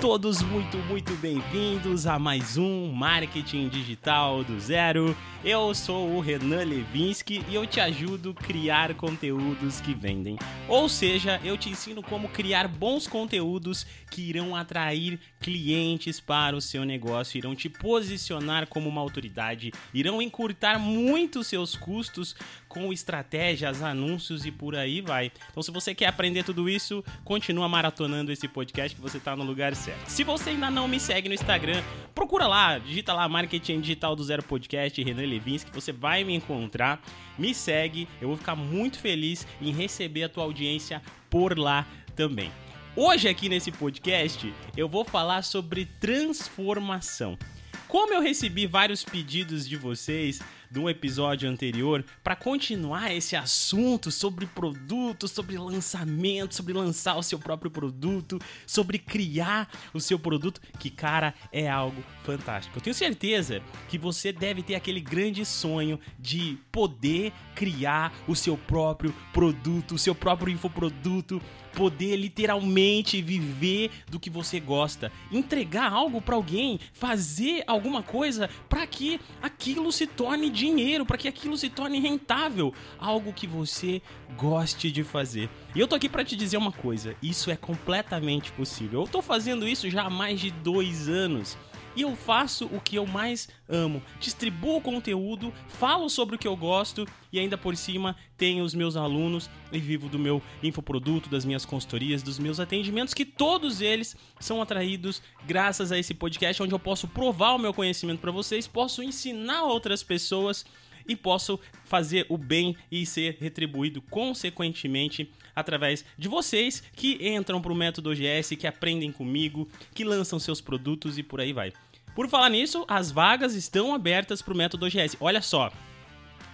todos muito, muito bem-vindos a mais um Marketing Digital do Zero. Eu sou o Renan Levinsky e eu te ajudo a criar conteúdos que vendem. Ou seja, eu te ensino como criar bons conteúdos que irão atrair clientes para o seu negócio, irão te posicionar como uma autoridade, irão encurtar muito seus custos com estratégias, anúncios e por aí vai. Então, se você quer aprender tudo isso, continua maratonando esse podcast que você está no lugar certo. Se você ainda não me segue no Instagram, procura lá, digita lá Marketing Digital do Zero Podcast, Renan Levinsky, você vai me encontrar. Me segue, eu vou ficar muito feliz em receber a tua audiência por lá também. Hoje aqui nesse podcast eu vou falar sobre transformação. Como eu recebi vários pedidos de vocês do episódio anterior para continuar esse assunto sobre produto, sobre lançamento, sobre lançar o seu próprio produto, sobre criar o seu produto, que cara é algo fantástico. Eu tenho certeza que você deve ter aquele grande sonho de poder criar o seu próprio produto, o seu próprio infoproduto, poder literalmente viver do que você gosta, entregar algo para alguém, fazer alguma coisa para que aquilo se torne dinheiro, para que aquilo se torne rentável, algo que você goste de fazer. E eu tô aqui para te dizer uma coisa: isso é completamente possível. Eu tô fazendo isso já há mais de dois anos e eu faço o que eu mais amo. Distribuo conteúdo, falo sobre o que eu gosto e ainda por cima tenho os meus alunos e vivo do meu infoproduto, das minhas consultorias, dos meus atendimentos, que todos eles são atraídos graças a esse podcast onde eu posso provar o meu conhecimento para vocês, posso ensinar outras pessoas e posso fazer o bem e ser retribuído consequentemente através de vocês que entram para o método OGS, que aprendem comigo, que lançam seus produtos e por aí vai. Por falar nisso, as vagas estão abertas para o método OGS. Olha só,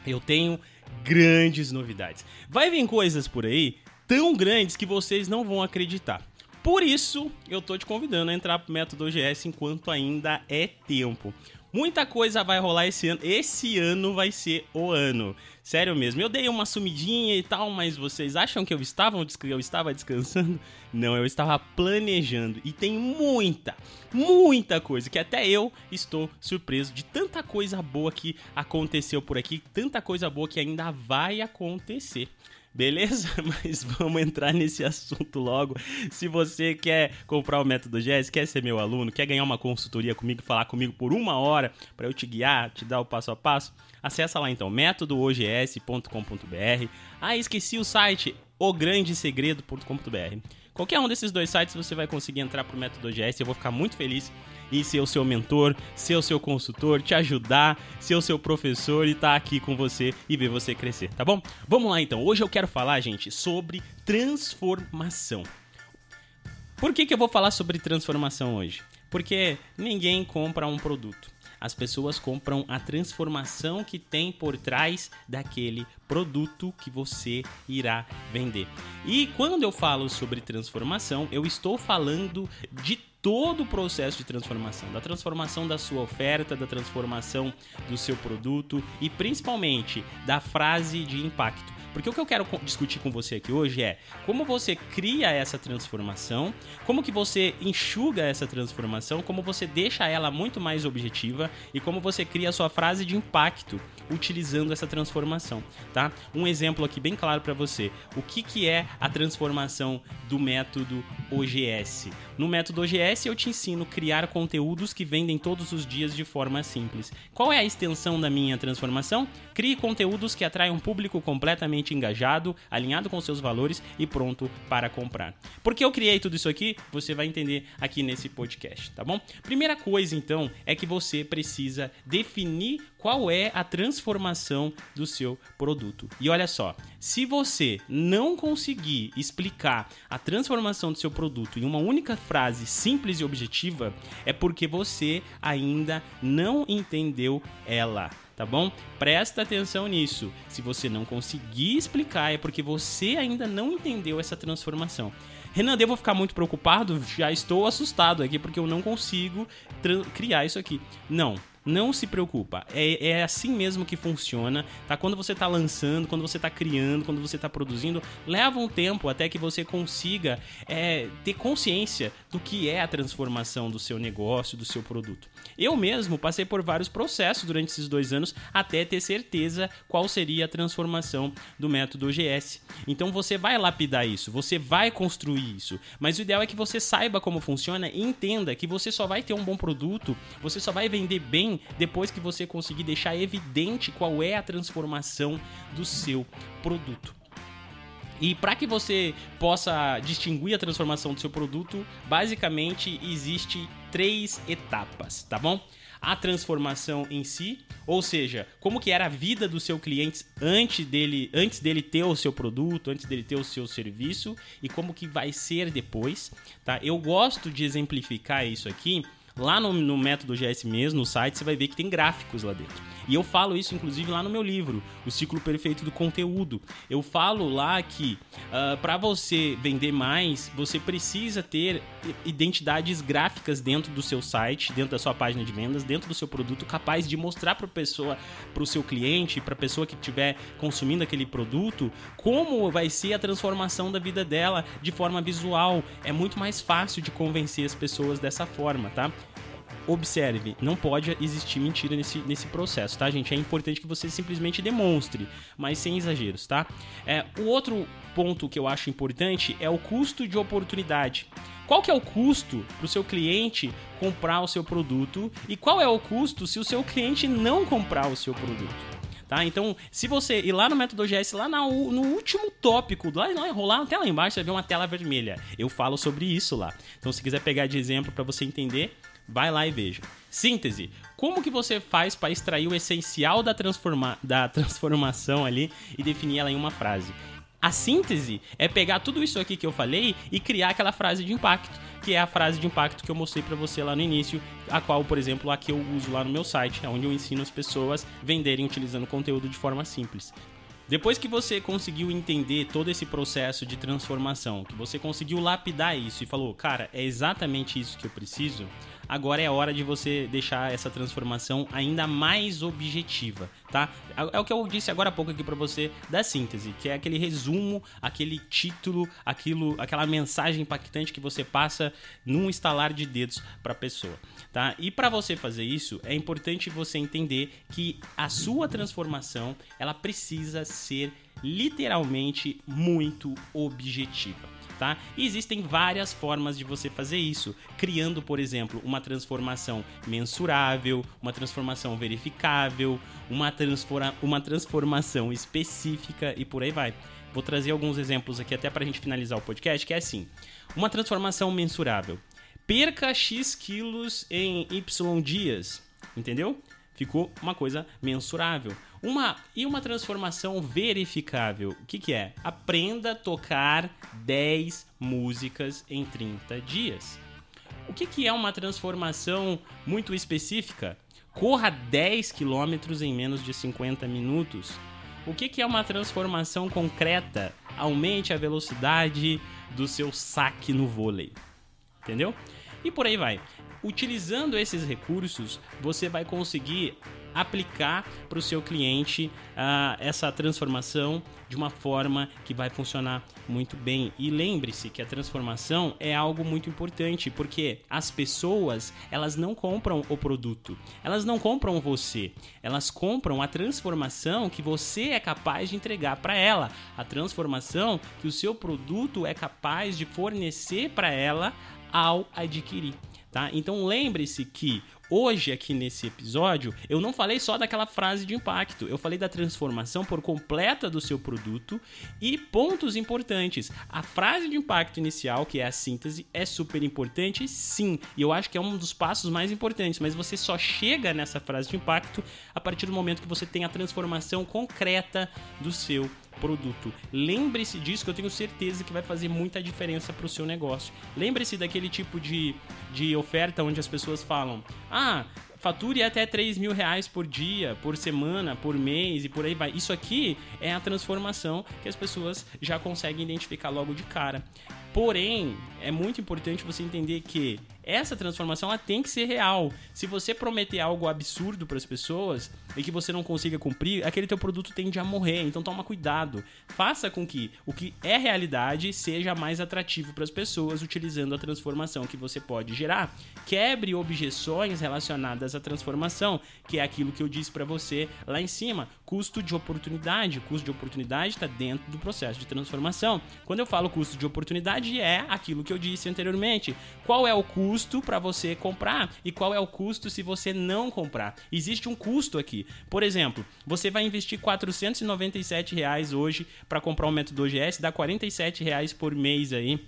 eu tenho grandes novidades. Vai vir coisas por aí tão grandes que vocês não vão acreditar. Por isso, eu tô te convidando a entrar pro método OGS enquanto ainda é tempo. Muita coisa vai rolar esse ano. Esse ano vai ser o ano. Sério mesmo. Eu dei uma sumidinha e tal, mas vocês acham que eu estava, eu estava descansando? Não, eu estava planejando. E tem muita, muita coisa que até eu estou surpreso de tanta coisa boa que aconteceu por aqui, tanta coisa boa que ainda vai acontecer. Beleza? Mas vamos entrar nesse assunto logo. Se você quer comprar o método GES, quer ser meu aluno, quer ganhar uma consultoria comigo, falar comigo por uma hora para eu te guiar, te dar o passo a passo, acessa lá então métodoogs.com.br. Ah, esqueci o site ograndesegredo.com.br. Qualquer um desses dois sites você vai conseguir entrar pro método GS. Eu vou ficar muito feliz em ser o seu mentor, ser o seu consultor, te ajudar, ser o seu professor e estar tá aqui com você e ver você crescer, tá bom? Vamos lá então. Hoje eu quero falar, gente, sobre transformação. Por que, que eu vou falar sobre transformação hoje? Porque ninguém compra um produto. As pessoas compram a transformação que tem por trás daquele produto que você irá vender. E quando eu falo sobre transformação, eu estou falando de todo o processo de transformação, da transformação da sua oferta, da transformação do seu produto e principalmente da frase de impacto. Porque o que eu quero discutir com você aqui hoje é como você cria essa transformação, como que você enxuga essa transformação, como você deixa ela muito mais objetiva e como você cria a sua frase de impacto utilizando essa transformação, tá? Um exemplo aqui bem claro para você. O que, que é a transformação do método OGS? No método OGS eu te ensino a criar conteúdos que vendem todos os dias de forma simples. Qual é a extensão da minha transformação? Crie conteúdos que atraem um público completamente engajado, alinhado com seus valores e pronto para comprar. Por que eu criei tudo isso aqui? Você vai entender aqui nesse podcast, tá bom? Primeira coisa então é que você precisa definir qual é a transformação do seu produto. E olha só, se você não conseguir explicar a transformação do seu produto em uma única frase simples e objetiva, é porque você ainda não entendeu ela tá bom? Presta atenção nisso. Se você não conseguir explicar, é porque você ainda não entendeu essa transformação. Renan, devo ficar muito preocupado? Já estou assustado aqui porque eu não consigo criar isso aqui. Não, Não se preocupa. É, é assim mesmo que funciona, tá? Quando você tá lançando, quando você tá criando, quando você tá produzindo, leva um tempo até que você consiga é, ter consciência do que é a transformação do seu negócio, do seu produto. Eu mesmo passei por vários processos durante esses dois anos até ter certeza qual seria a transformação do método OGS. Então você vai lapidar isso, você vai construir isso, mas o ideal é que você saiba como funciona e entenda que você só vai ter um bom produto, você só vai vender bem depois que você conseguir deixar evidente qual é a transformação do seu produto. E para que você possa distinguir a transformação do seu produto, basicamente existe três etapas, tá bom? A transformação em si, ou seja, como que era a vida do seu cliente antes dele, antes dele ter o seu produto, antes dele ter o seu serviço e como que vai ser depois, tá? Eu gosto de exemplificar isso aqui Lá no, no método GS mesmo, no site, você vai ver que tem gráficos lá dentro. E eu falo isso, inclusive, lá no meu livro, O Ciclo Perfeito do Conteúdo. Eu falo lá que uh, ah, para você vender mais, você precisa ter identidades gráficas dentro do seu site, dentro da sua página de vendas, dentro do seu produto, capaz de mostrar para pessoa, para o seu cliente, para a pessoa que estiver consumindo aquele produto, como vai ser a transformação da vida dela de forma visual. É muito mais fácil de convencer as pessoas dessa forma, tá? Observe, não pode existir mentira nesse, nesse processo, tá, gente? É importante que você simplesmente demonstre, mas sem exageros, tá? É, o outro ponto que eu acho importante é o custo de oportunidade. Qual que é o custo para o seu cliente comprar o seu produto e qual é o custo se o seu cliente não comprar o seu produto? Tá? Então, se você ir lá no método OGS, lá no, no último tópico, lá, lá, rolar até lá embaixo, você vai ver uma tela vermelha. Eu falo sobre isso lá. Então, se quiser pegar de exemplo para você entender, Vai lá e veja. Síntese. Como que você faz para extrair o essencial da, transforma da transformação ali e definir ela em uma frase? A síntese é pegar tudo isso aqui que eu falei e criar aquela frase de impacto, que é a frase de impacto que eu mostrei para você lá no início, a qual, por exemplo, a que eu uso lá no meu site, onde eu ensino as pessoas venderem utilizando conteúdo de forma simples. Depois que você conseguiu entender todo esse processo de transformação, que você conseguiu lapidar isso e falou, cara, é exatamente isso que eu preciso, agora é hora de você deixar essa transformação ainda mais objetiva, tá? É o que eu disse agora há pouco aqui para você da síntese, que é aquele resumo, aquele título, aquilo, aquela mensagem impactante que você passa num estalar de dedos para a pessoa, tá? E para você fazer isso, é importante você entender que a sua transformação, ela precisa ser literalmente muito objetiva tá? E existem várias formas de você fazer isso, criando, por exemplo, uma transformação mensurável, uma transformação verificável, uma, transforma uma transformação específica e por aí vai. Vou trazer alguns exemplos aqui até para a gente finalizar o podcast, que é assim: uma transformação mensurável. Perca X quilos em Y dias, entendeu? Ficou uma coisa mensurável. Uma e uma transformação verificável. O que, que é? Aprenda a tocar 10 músicas em 30 dias. O que, que é uma transformação muito específica? Corra 10 quilômetros em menos de 50 minutos. O que, que é uma transformação concreta? Aumente a velocidade do seu saque no vôlei. Entendeu? E por aí vai. Utilizando esses recursos, você vai conseguir aplicar para o seu cliente uh, essa transformação de uma forma que vai funcionar muito bem. E lembre-se que a transformação é algo muito importante, porque as pessoas, elas não compram o produto, elas não compram você, elas compram a transformação que você é capaz de entregar para ela, a transformação que o seu produto é capaz de fornecer para ela ao adquirir. Tá? Então lembre-se que hoje aqui nesse episódio eu não falei só daquela frase de impacto, eu falei da transformação por completa do seu produto e pontos importantes. A frase de impacto inicial, que é a síntese, é super importante, sim, e eu acho que é um dos passos mais importantes, mas você só chega nessa frase de impacto a partir do momento que você tem a transformação concreta do seu produto. Lembre-se disso que eu tenho certeza que vai fazer muita diferença para o seu negócio. Lembre-se daquele tipo de, de oferta onde as pessoas falam: ah, fature até 3 mil reais por dia, por semana, por mês e por aí vai. Isso aqui é a transformação que as pessoas já conseguem identificar logo de cara. Porém, é muito importante você entender que essa transformação ela tem que ser real. Se você prometer algo absurdo para as pessoas e que você não consiga cumprir, aquele teu produto tende a morrer. Então toma cuidado. Faça com que o que é realidade seja mais atrativo para as pessoas utilizando a transformação que você pode gerar. Quebre objeções relacionadas à transformação, que é aquilo que eu disse para você lá em cima, custo de oportunidade. Custo de oportunidade está dentro do processo de transformação. Quando eu falo custo de oportunidade é aquilo que eu disse anteriormente. Qual é o custo para você comprar e qual é o custo se você não comprar? Existe um custo aqui. Por exemplo, você vai investir 497 reais hoje para comprar um método OGS, dá 47 reais por mês aí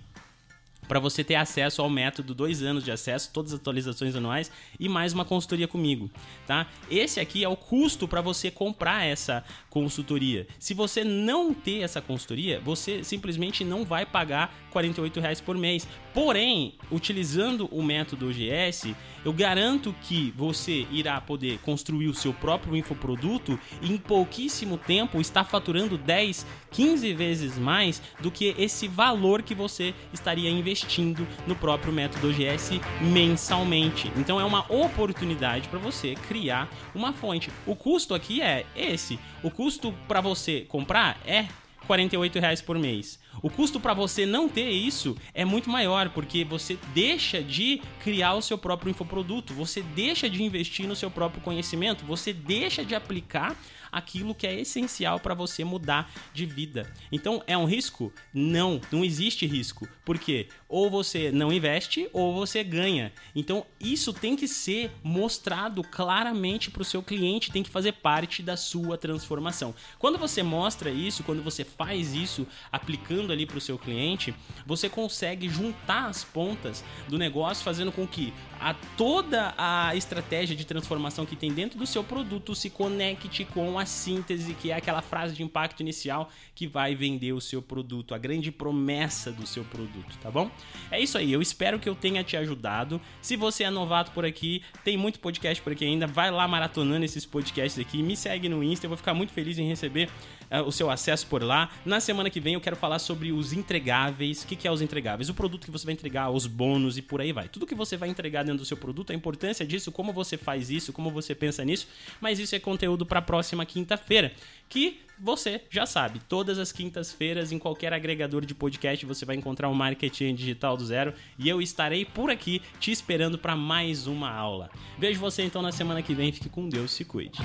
para você ter acesso ao método, dois anos de acesso, todas as atualizações anuais e mais uma consultoria comigo, tá? Esse aqui é o custo para você comprar essa consultoria. Se você não ter essa consultoria, você simplesmente não vai pagar 48 reais por mês. Porém, utilizando o método OGS, eu garanto que você irá poder construir o seu próprio infoproduto e em pouquíssimo tempo está faturando 10, 15 vezes mais do que esse valor que você estaria investindo no próprio método OGS mensalmente. Então é uma oportunidade para você criar uma fonte. O custo aqui é esse. O custo para você comprar é 48 reais por mês. O custo para você não ter isso é muito maior, porque você deixa de criar o seu próprio infoproduto, você deixa de investir no seu próprio conhecimento, você deixa de aplicar aquilo que é essencial para você mudar de vida. Então, é um risco? Não, não existe risco. Porque ou você não investe ou você ganha. Então, isso tem que ser mostrado claramente para o seu cliente, tem que fazer parte da sua transformação. Quando você mostra isso, quando você faz isso aplicando ali para o seu cliente, você consegue juntar as pontas do negócio, fazendo com que a toda a estratégia de transformação que tem dentro do seu produto se conecte com a síntese, que é aquela frase de impacto inicial que vai vender o seu produto, a grande promessa do seu produto, tá bom? É isso aí, eu espero que eu tenha te ajudado. Se você é novato por aqui, tem muito podcast por aqui ainda, vai lá maratonando esses podcasts aqui, me segue no Insta, eu vou ficar muito feliz em receber uh, o seu acesso por lá. Na semana que vem eu quero falar sobre os entregáveis. O que, que é os entregáveis? O produto que você vai entregar, os bônus e por aí vai. Tudo que você vai entregar dentro do seu produto, a importância disso, como você faz isso, como você pensa nisso, mas isso é conteúdo para a próxima quinta-feira, que você já sabe, todas as quintas-feiras em qualquer agregador de podcast você vai encontrar o Marketing Digital do Zero e eu estarei por aqui te esperando para mais uma aula. Vejo você então na semana que vem, fique com Deus, se cuide.